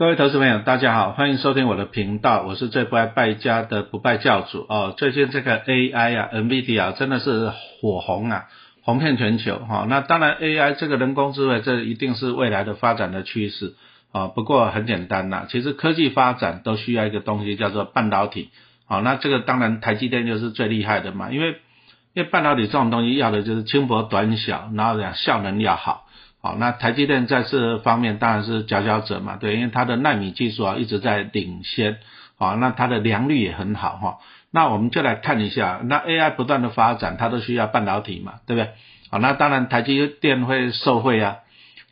各位投资朋友，大家好，欢迎收听我的频道，我是最不爱败家的不败教主哦。最近这个 AI 啊，NVD 啊，真的是火红啊，红遍全球哈。那当然 AI 这个人工智慧，这一定是未来的发展的趋势啊。不过很简单呐，其实科技发展都需要一个东西叫做半导体啊。那这个当然台积电就是最厉害的嘛，因为因为半导体这种东西要的就是轻薄短小，然后呢效能要好。好，那台积电在这方面当然是佼佼者嘛，对，因为它的纳米技术啊一直在领先，好，那它的良率也很好哈。那我们就来看一下，那 AI 不断的发展，它都需要半导体嘛，对不对？好，那当然台积电会受惠啊。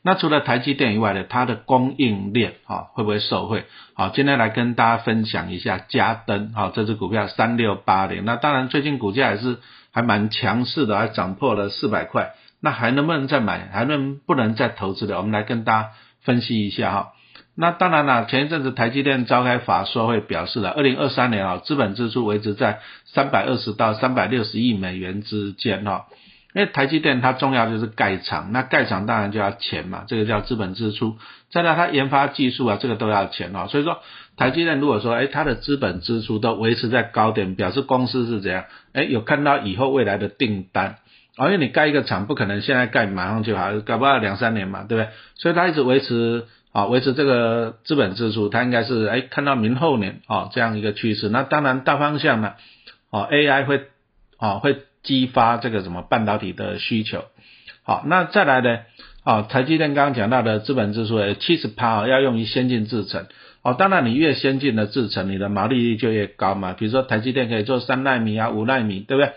那除了台积电以外的，它的供应链啊会不会受惠？好，今天来跟大家分享一下嘉登，好，这只股票三六八零，那当然最近股价也是还蛮强势的，还涨破了四百块。那还能不能再买？还能不能再投资的？我们来跟大家分析一下哈。那当然了，前一阵子台积电召开法说会表示了，二零二三年啊，资本支出维持在三百二十到三百六十亿美元之间哈。因为台积电它重要就是盖厂，那盖厂当然就要钱嘛，这个叫资本支出。再来它研发技术啊，这个都要钱哦。所以说台积电如果说哎它的资本支出都维持在高点，表示公司是怎样？哎有看到以后未来的订单。而且你盖一个厂不可能现在盖马上就好，搞不好两三年嘛，对不对？所以它一直维持啊，维持这个资本支出，它应该是哎看到明后年啊这样一个趋势。那当然大方向呢，哦 AI 会啊会激发这个什么半导体的需求。好，那再来呢，啊台积电刚刚讲到的资本支出七十趴要用于先进制程。哦，当然你越先进的制程，你的毛利率就越高嘛。比如说台积电可以做三纳米啊、五纳米，对不对？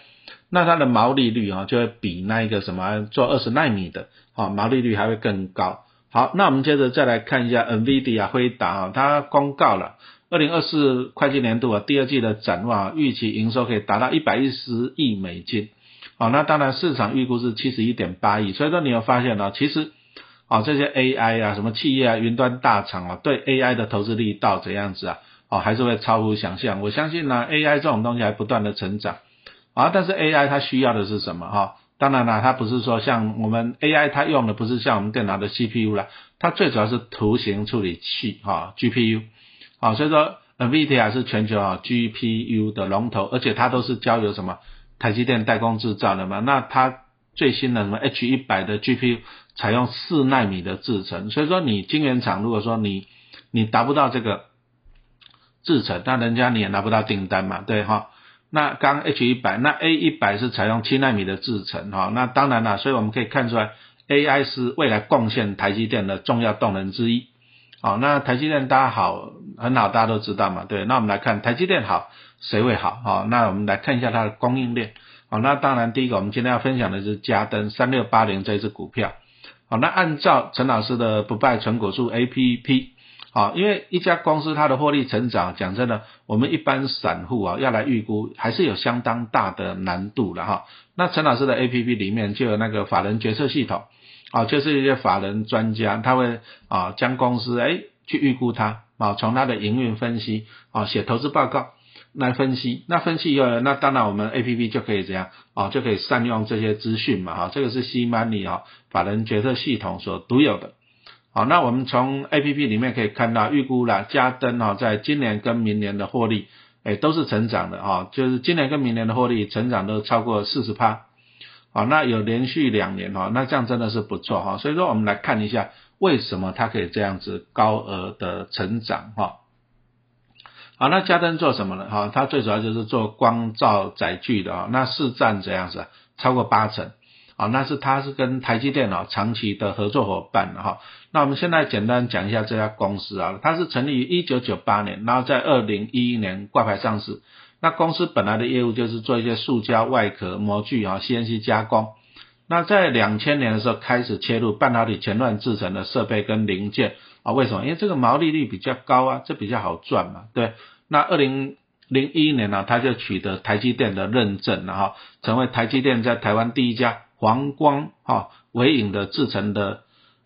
那它的毛利率啊，就会比那一个什么做二十纳米的，啊毛利率还会更高。好，那我们接着再来看一下 NVIDIA 辉达啊，它公告了二零二四会计年度啊第二季的展望，预期营收可以达到一百一十亿美金。好，那当然市场预估是七十一点八亿。所以说你有发现呢，其实啊这些 AI 啊什么企业啊云端大厂啊对 AI 的投资力道怎样子啊，哦还是会超乎想象。我相信呢 AI 这种东西还不断的成长。啊，但是 AI 它需要的是什么哈？当然了，它不是说像我们 AI 它用的不是像我们电脑的 CPU 了，它最主要是图形处理器哈 GPU，啊，所以说 NVIDIA 是全球啊 GPU 的龙头，而且它都是交由什么台积电代工制造的嘛。那它最新的什么 H 一百的 GPU 采用四纳米的制程，所以说你晶圆厂如果说你你达不到这个制程，那人家你也拿不到订单嘛，对哈。那刚 H 一百，那 A 一百是采用七纳米的制程哈，那当然了，所以我们可以看出来，AI 是未来贡献台积电的重要动能之一。好，那台积电大家好，很好，大家都知道嘛，对。那我们来看台积电好，谁会好？好，那我们来看一下它的供应链。好，那当然第一个我们今天要分享的是嘉登三六八零这一只股票。好，那按照陈老师的不败纯果树 APP。啊，因为一家公司它的获利成长，讲真的，我们一般散户啊要来预估，还是有相当大的难度的哈。那陈老师的 A P P 里面就有那个法人决策系统，啊，就是一些法人专家，他会啊将公司哎去预估它，啊从它的营运分析，啊写投资报告来分析，那分析以后，那当然我们 A P P 就可以怎样，啊就可以善用这些资讯嘛，哈，这个是 C Money 啊法人决策系统所独有的。好，那我们从 A P P 里面可以看到，预估了嘉登哈，在今年跟明年的获利，哎，都是成长的哈，就是今年跟明年的获利成长都超过四十趴，好，那有连续两年哈，那这样真的是不错哈，所以说我们来看一下，为什么它可以这样子高额的成长哈？好，那嘉登做什么呢？哈，它最主要就是做光照载具的啊，那市占怎样子？超过八成。啊，那是它是跟台积电啊长期的合作伙伴哈。那我们现在简单讲一下这家公司啊，它是成立于一九九八年，然后在二零一一年挂牌上市。那公司本来的业务就是做一些塑胶外壳模具啊，CNC 加工。那在两千年的时候开始切入半导体前段制成的设备跟零件啊，为什么？因为这个毛利率比较高啊，这比较好赚嘛，对。那二零零一年呢，它就取得台积电的认证了哈，成为台积电在台湾第一家。黄光哈微影的制成的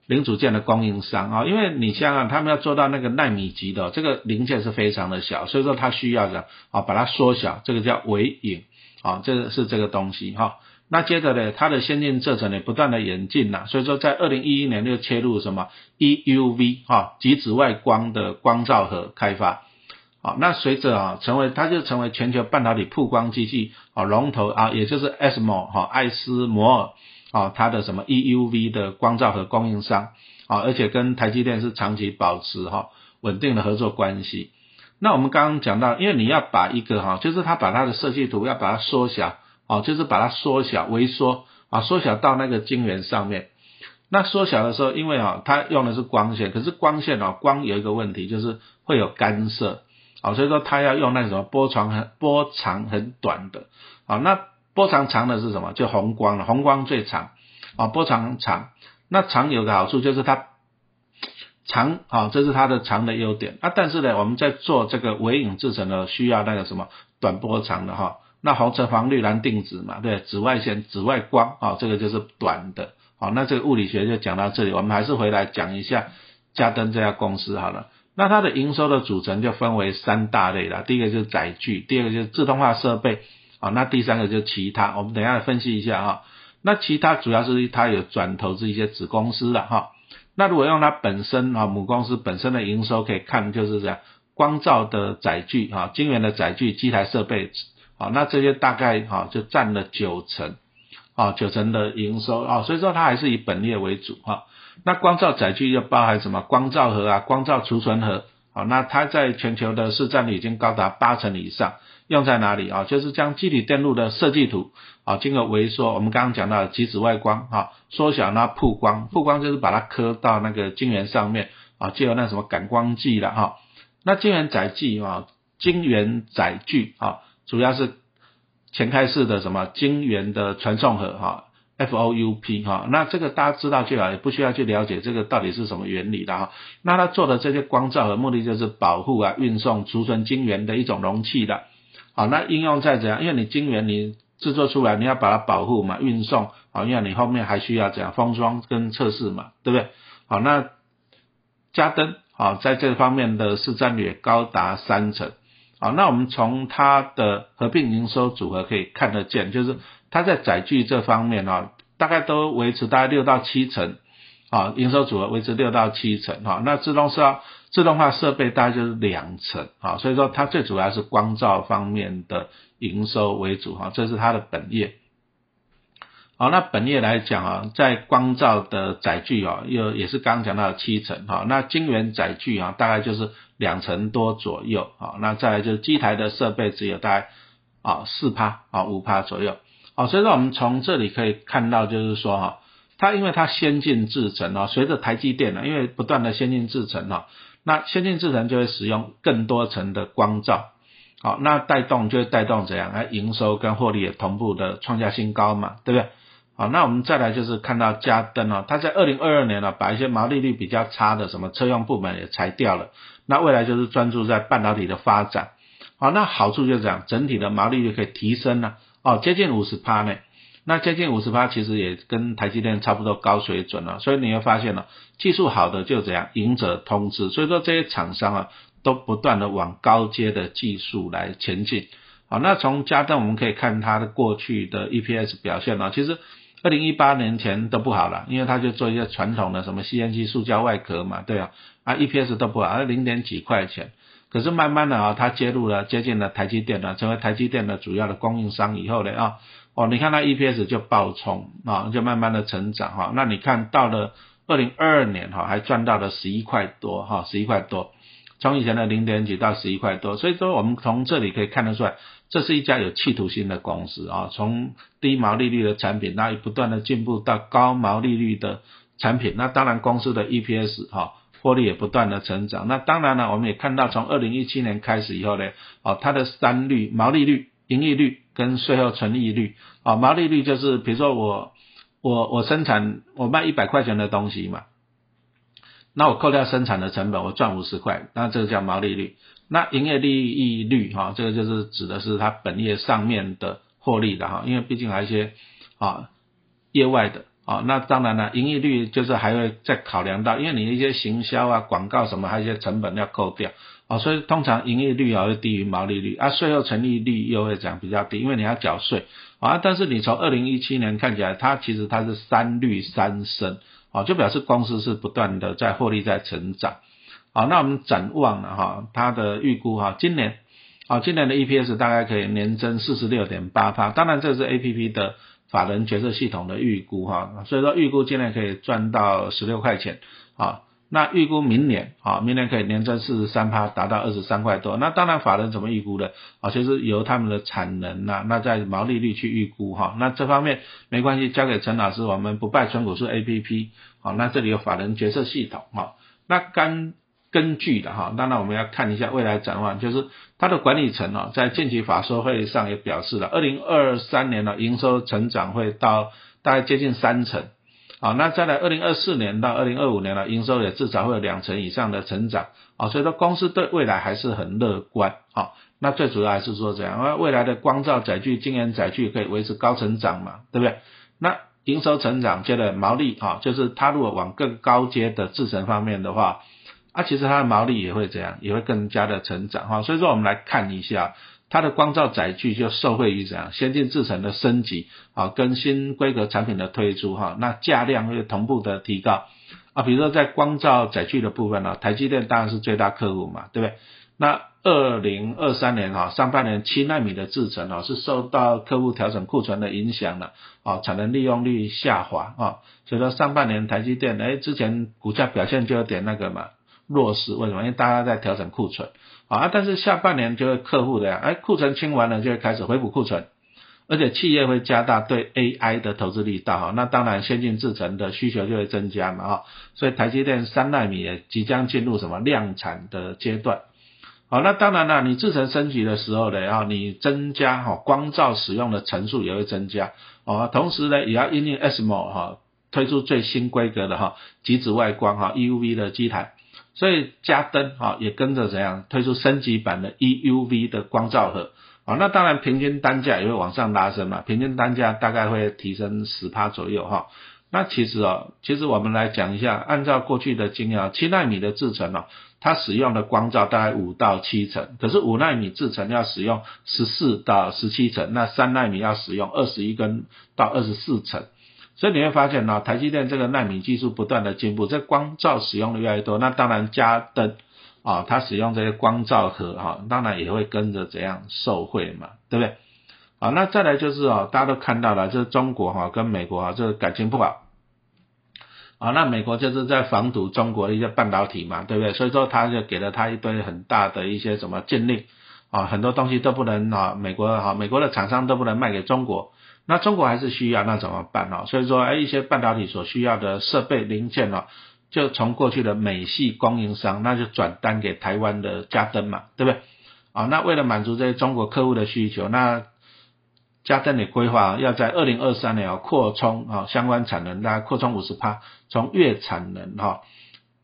零组件的供应商啊，因为你想想，他们要做到那个纳米级的这个零件是非常的小，所以说它需要的啊把它缩小，这个叫微影啊，这个是这个东西哈。那接着呢，它的先进制程呢不断的演进呐，所以说在二零一一年就切入什么 EUV 哈极紫外光的光照和开发，好，那随着啊成为它就成为全球半导体曝光机器啊龙头啊，也就是 ASML 哈艾斯摩尔啊它的什么 EUV 的光照和供应商啊，而且跟台积电是长期保持哈稳定的合作关系。那我们刚刚讲到，因为你要把一个哈，就是它把它的设计图要把它缩小。哦，就是把它缩小、微缩啊，缩小到那个晶圆上面。那缩小的时候，因为啊，它用的是光线，可是光线啊，光有一个问题，就是会有干涉。啊，所以说它要用那什么波长很波长很短的。啊，那波长长的是什么？就红光了，红光最长。啊，波长长，那长有个好处就是它长，啊，这是它的长的优点。啊，但是呢，我们在做这个微影制成的，需要那个什么短波长的哈。那红橙黄绿蓝定紫嘛，对，紫外线、紫外光啊，这个就是短的。好，那这个物理学就讲到这里，我们还是回来讲一下嘉登这家公司好了。那它的营收的组成就分为三大类了，第一个就是载具，第二个就是自动化设备，啊，那第三个就是其他。我们等一下分析一下哈。那其他主要是它有转投资一些子公司的哈。那如果用它本身啊母公司本身的营收可以看，就是这样，光照的载具啊，晶圆的载具，机台设备。好，那这些大概哈就占了九成，啊九成的营收啊，所以说它还是以本业为主哈。那光照载具又包含什么？光照盒啊，光照储存盒，好，那它在全球的市占率已经高达八成以上。用在哪里啊？就是将机体电路的设计图啊，经过微缩，我们刚刚讲到的极紫外光啊，缩小那曝光，曝光就是把它刻到那个晶圆上面啊，借由那什么感光剂了哈。那晶圆载具啊，晶圆载具啊。主要是前开式的什么晶圆的传送盒哈，FOUP 哈，那这个大家知道就好，也不需要去了解这个到底是什么原理的哈。那它做的这些光照的目的就是保护啊、运送、储存晶圆的一种容器的。好，那应用在怎样？因为你晶圆你制作出来，你要把它保护嘛、运送，好，因为你后面还需要怎样封装跟测试嘛，对不对？好，那加灯好，在这方面的市占率高达三成。好，那我们从它的合并营收组合可以看得见，就是它在载具这方面啊，大概都维持大概六到七成，啊，营收组合维持六到七成，哈，那自动设自动化设备大概就是两成，啊，所以说它最主要是光照方面的营收为主，哈，这是它的本业。好，那本业来讲啊，在光照的载具啊，又也是刚讲到七成，哈，那晶圆载具啊，大概就是。两成多左右啊，那再来就是机台的设备只有大概啊四趴啊五趴左右啊，所以说我们从这里可以看到，就是说哈，它因为它先进制程啊，随着台积电呢，因为不断的先进制程啊，那先进制程就会使用更多层的光照，好，那带动就会带动怎样？啊，营收跟获利也同步的创下新高嘛，对不对？好，那我们再来就是看到嘉登哦，它在二零二二年呢，把一些毛利率比较差的什么车用部门也裁掉了。那未来就是专注在半导体的发展，好，那好处就是讲整体的毛利率可以提升了，哦，接近五十趴呢，那接近五十趴其实也跟台积电差不多高水准了，所以你会发现了技术好的就怎样赢者通吃，所以说这些厂商啊都不断的往高阶的技术来前进，好，那从嘉登我们可以看它的过去的 EPS 表现呢，其实二零一八年前都不好了，因为他就做一些传统的什么 CNC 塑胶外壳嘛，对啊。啊，EPS 都不好，零点几块钱。可是慢慢的啊，它接入了接近了台积电了，成为台积电的主要的供应商以后呢啊，哦，你看它 EPS 就爆冲啊，就慢慢的成长哈。那你看到了二零二二年哈，还赚到了十一块多哈，十一块多，从以前的零点几到十一块多。所以说我们从这里可以看得出来，这是一家有企图心的公司啊，从低毛利率的产品，那不断的进步到高毛利率的产品。那当然公司的 EPS 哈。获利也不断的成长，那当然了，我们也看到从二零一七年开始以后呢，哦，它的三率、毛利率、盈利率跟税后纯利率，啊，毛利率就是比如说我我我生产我卖一百块钱的东西嘛，那我扣掉生产的成本，我赚五十块，那这个叫毛利率。那营业利益率哈，这个就是指的是它本业上面的获利的哈，因为毕竟还有一些啊业外的。啊，那当然了，盈利率就是还会再考量到，因为你一些行销啊、广告什么，还有一些成本要扣掉，啊，所以通常盈利率啊会低于毛利率，啊，税后成利率又会讲比较低，因为你要缴税，啊，但是你从二零一七年看起来，它其实它是三率三升，啊，就表示公司是不断的在获利在成长，好，那我们展望了哈，它的预估哈，今年，啊，今年的 EPS 大概可以年增四十六点八八，当然这是 APP 的。法人决策系统的预估哈，所以说预估今年可以赚到十六块钱啊，那预估明年啊，明年可以年增四十三趴，达到二十三块多。那当然法人怎么预估的啊？其实由他们的产能呐，那在毛利率去预估哈。那这方面没关系，交给陈老师，我们不败纯股是 A P P 好，那这里有法人决策系统哈，那干。根据的哈，当然我们要看一下未来展望，就是它的管理层哦，在近期法说会上也表示了，二零二三年呢营收成长会到大概接近三成，啊，那再来二零二四年到二零二五年呢，营收也至少会有两成以上的成长，啊，所以说公司对未来还是很乐观，啊，那最主要还是说怎样，未来的光照载具、晶圆载具可以维持高成长嘛，对不对？那营收成长接着毛利啊，就是它如果往更高阶的制程方面的话。啊，其实它的毛利也会这样，也会更加的成长哈。所以说，我们来看一下它的光照载具就受惠于怎样先进制程的升级啊，跟新规格产品的推出哈，那价量会同步的提高啊。比如说在光照载具的部分呢，台积电当然是最大客户嘛，对不对？那二零二三年哈上半年七纳米的制程哦，是受到客户调整库存的影响了啊，产能利用率下滑啊，所以说上半年台积电哎之前股价表现就有点那个嘛。弱势为什么？因为大家在调整库存。啊，但是下半年就会客户的呀，哎，库存清完了就会开始回补库存，而且企业会加大对 AI 的投资力道哈，那当然先进制程的需求就会增加嘛哈，所以台积电三纳米也即将进入什么？量产的阶段，好，那当然了，你制程升级的时候呢，然后你增加哈光照使用的层数也会增加。哦，同时呢也要因应用 SMO 哈推出最新规格的哈极紫外光哈 EUV 的机台。所以加灯啊也跟着怎样推出升级版的 EUV 的光照盒啊，那当然平均单价也会往上拉升嘛，平均单价大概会提升十趴左右哈。那其实哦，其实我们来讲一下，按照过去的经验，七纳米的制程哦，它使用的光照大概五到七成，可是五纳米制程要使用十四到十七层，那三纳米要使用二十一根到二十四层。所以你会发现呢，台积电这个纳米技术不断的进步，这光照使用的越来越多，那当然加灯啊，它使用这些光照盒哈，当然也会跟着怎样受惠嘛，对不对？啊，那再来就是哦，大家都看到了，就是中国哈跟美国啊，这个感情不好啊，那美国就是在防堵中国的一些半导体嘛，对不对？所以说他就给了他一堆很大的一些什么禁令啊，很多东西都不能啊，美国哈，美国的厂商都不能卖给中国。那中国还是需要，那怎么办呢？所以说，哎，一些半导体所需要的设备零件呢，就从过去的美系供应商，那就转单给台湾的嘉登嘛，对不对？啊，那为了满足这些中国客户的需求，那嘉登的规划要在二零二三年啊扩充啊相关产能，大概扩充五十帕，从月产能哈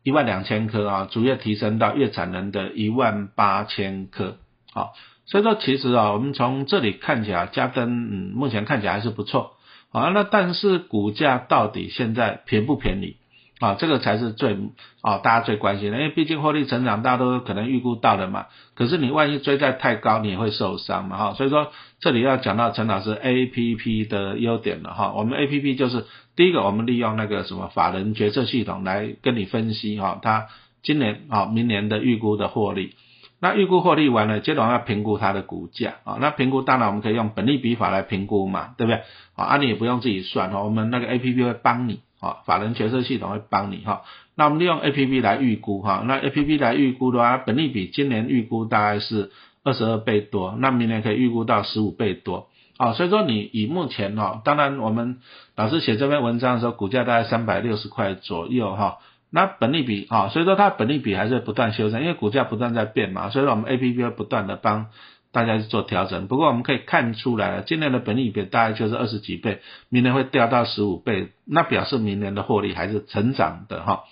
一万两千颗啊，逐月提升到月产能的一万八千颗，好。所以说，其实啊，我们从这里看起来，嘉登嗯，目前看起来还是不错啊。那但是股价到底现在便不便宜啊？这个才是最啊大家最关心的，因为毕竟获利成长大家都可能预估到的嘛。可是你万一追在太高，你也会受伤嘛哈。所以说，这里要讲到陈老师 A P P 的优点了哈。我们 A P P 就是第一个，我们利用那个什么法人决策系统来跟你分析哈，它今年啊、明年的预估的获利。那预估获利完了，接着要评估它的股价啊。那评估当然我们可以用本利比法来评估嘛，对不对？啊，你也不用自己算哈，我们那个 A P P 会帮你啊，法人决策系统会帮你哈。那我们利用 A P P 来预估哈，那 A P P 来预估的话，本利比今年预估大概是二十二倍多，那明年可以预估到十五倍多啊。所以说你以目前哈，当然我们老师写这篇文章的时候，股价大概三百六十块左右哈。那本利比啊，所以说它本利比还是不断修正，因为股价不断在变嘛，所以说我们 A P P 不断的帮大家去做调整。不过我们可以看出来了，今年的本利比大概就是二十几倍，明年会掉到十五倍，那表示明年的获利还是成长的哈。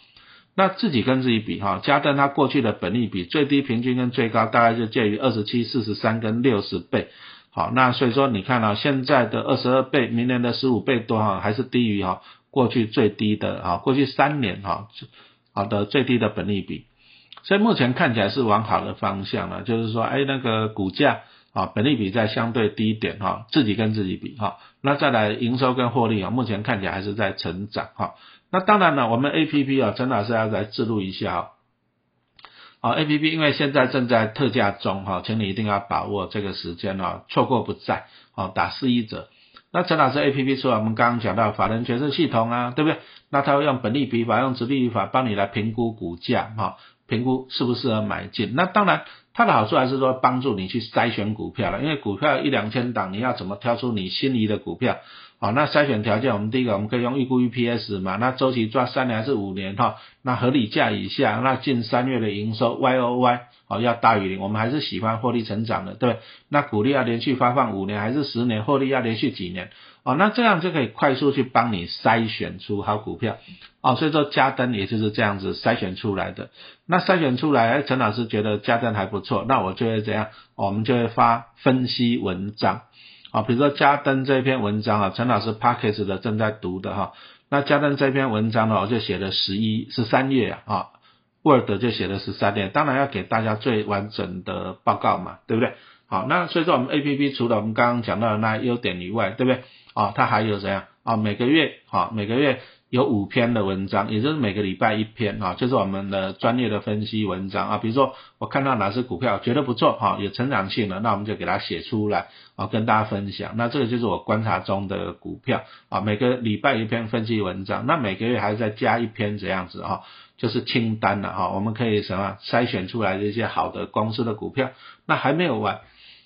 那自己跟自己比哈，加登它过去的本利比最低平均跟最高大概就介于二十七、四十三跟六十倍。好，那所以说你看到现在的二十二倍，明年的十五倍多哈，还是低于哈过去最低的啊，过去三年哈好的最低的本利比，所以目前看起来是往好的方向了，就是说哎那个股价啊本利比在相对低点哈，自己跟自己比哈，那再来营收跟获利啊，目前看起来还是在成长哈。那当然了，我们 A P P 啊，陈老师要来记录一下哈。啊，A P P 因为现在正在特价中哈，请你一定要把握这个时间啊，错过不再。啊，打四一折。那陈老师 A P P 出来我们刚刚讲到法人决策系统啊，对不对？那他会用本利比法、用直利率法帮你来评估股价哈，评估适不适合买进。那当然，它的好处还是说帮助你去筛选股票了，因为股票一两千档，你要怎么挑出你心仪的股票？好，那筛选条件，我们第一个我们可以用预估 EPS 嘛，那周期抓三年还是五年哈，那合理价以下，那近三月的营收 YOY 哦要大于零，我们还是喜欢获利成长的，对？那股利要连续发放五年还是十年，获利要连续几年？哦，那这样就可以快速去帮你筛选出好股票，哦，所以说加登也就是这样子筛选出来的。那筛选出来，陈老师觉得加登还不错，那我就会怎样？我们就会发分析文章。啊，比如说加登这篇文章啊，陈老师 p a c k e s 的正在读的哈，那加登这篇文章呢，我就写了十一十三页啊，Word 就写了十三页，当然要给大家最完整的报告嘛，对不对？好，那所以说我们 A P P 除了我们刚刚讲到的那优点以外，对不对？啊，它还有怎样啊？每个月啊，每个月。有五篇的文章，也就是每个礼拜一篇啊，就是我们的专业的分析文章啊。比如说我看到哪只股票觉得不错哈，有成长性的，那我们就给它写出来啊，跟大家分享。那这个就是我观察中的股票啊，每个礼拜一篇分析文章，那每个月还再加一篇这样子哈，就是清单了哈，我们可以什么筛选出来的一些好的公司的股票。那还没有完。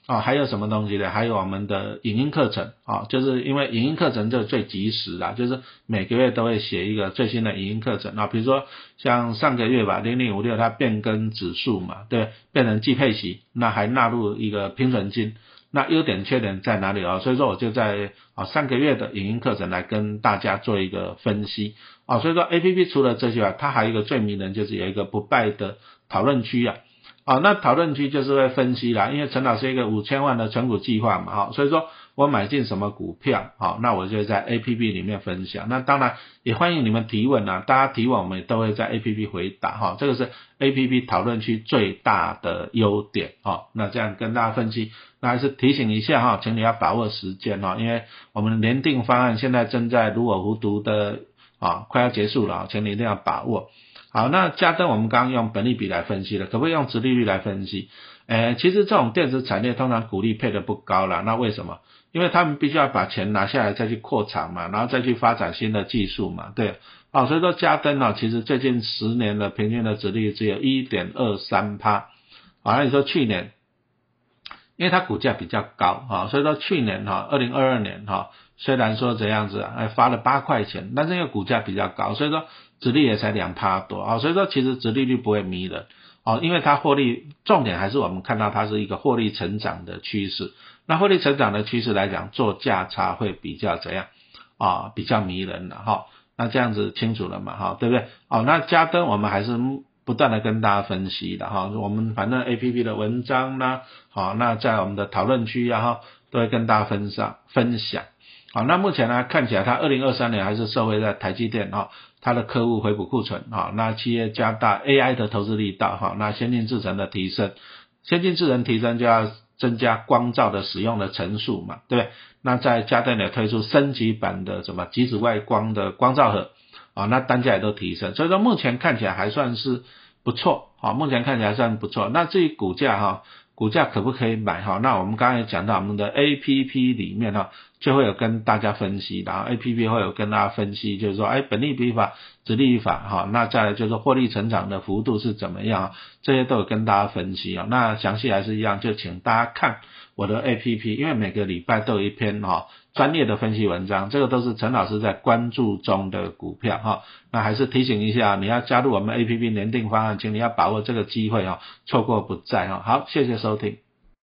啊，还有什么东西呢？还有我们的影音课程啊，就是因为影音课程就最及时啦，就是每个月都会写一个最新的影音课程啊。比如说像上个月吧，零零五六它变更指数嘛，对，变成季配息，那还纳入一个平准金，那优点缺点在哪里啊？所以说我就在啊上个月的影音课程来跟大家做一个分析啊。所以说 A P P 除了这些啊，它还有一个最迷人，就是有一个不败的讨论区啊。啊，那讨论区就是会分析啦，因为陈老师一个五千万的存股计划嘛，哈，所以说我买进什么股票，好，那我就在 A P P 里面分享。那当然也欢迎你们提问啊，大家提问我们都会在 A P P 回答，哈，这个是 A P P 讨论区最大的优点，哈，那这样跟大家分析，那还是提醒一下哈，请你要把握时间哈，因为我们联定方案现在正在如火如荼的啊，快要结束了，请你一定要把握。好，那加登我们刚刚用本利比来分析了，可不可以用直利率来分析？诶，其实这种电子产业通常股利配的不高了，那为什么？因为他们必须要把钱拿下来再去扩产嘛，然后再去发展新的技术嘛，对。啊，所以说加登呢，其实最近十年的平均的值率只有一点二三趴。啊，那你说去年，因为它股价比较高啊，所以说去年哈，二零二二年哈，虽然说这样子，哎发了八块钱，但是因为股价比较高，所以说。殖利也才两趴多啊，所以说其实殖利率不会迷人哦，因为它获利重点还是我们看到它是一个获利成长的趋势。那获利成长的趋势来讲，做价差会比较怎样啊？比较迷人的哈。那这样子清楚了嘛哈？对不对？哦，那加登我们还是不断的跟大家分析的哈。我们反正 A P P 的文章呢，好，那在我们的讨论区然后都会跟大家分享分享。好，那目前呢看起来它二零二三年还是社会在台积电哈。它的客户回补库存啊，那企业加大 AI 的投资力道哈，那先进制程的提升，先进制程提升就要增加光照的使用的层数嘛，对不对？那在加代呢推出升级版的什么极紫外光的光照盒啊，那单价也都提升，所以说目前看起来还算是不错啊，目前看起来还算不错。那至于股价哈。股价可不可以买哈？那我们刚才讲到我们的 A P P 里面哈，就会有跟大家分析，然后 A P P 会有跟大家分析，就是说，哎，本利比法、殖利率法哈，那再来就是获利成长的幅度是怎么样，这些都有跟大家分析啊。那详细还是一样，就请大家看我的 A P P，因为每个礼拜都有一篇哈专业的分析文章，这个都是陈老师在关注中的股票哈。那还是提醒一下，你要加入我们 A P P 年定方案，请你要把握这个机会哦，错过不再哈。好，谢谢收听。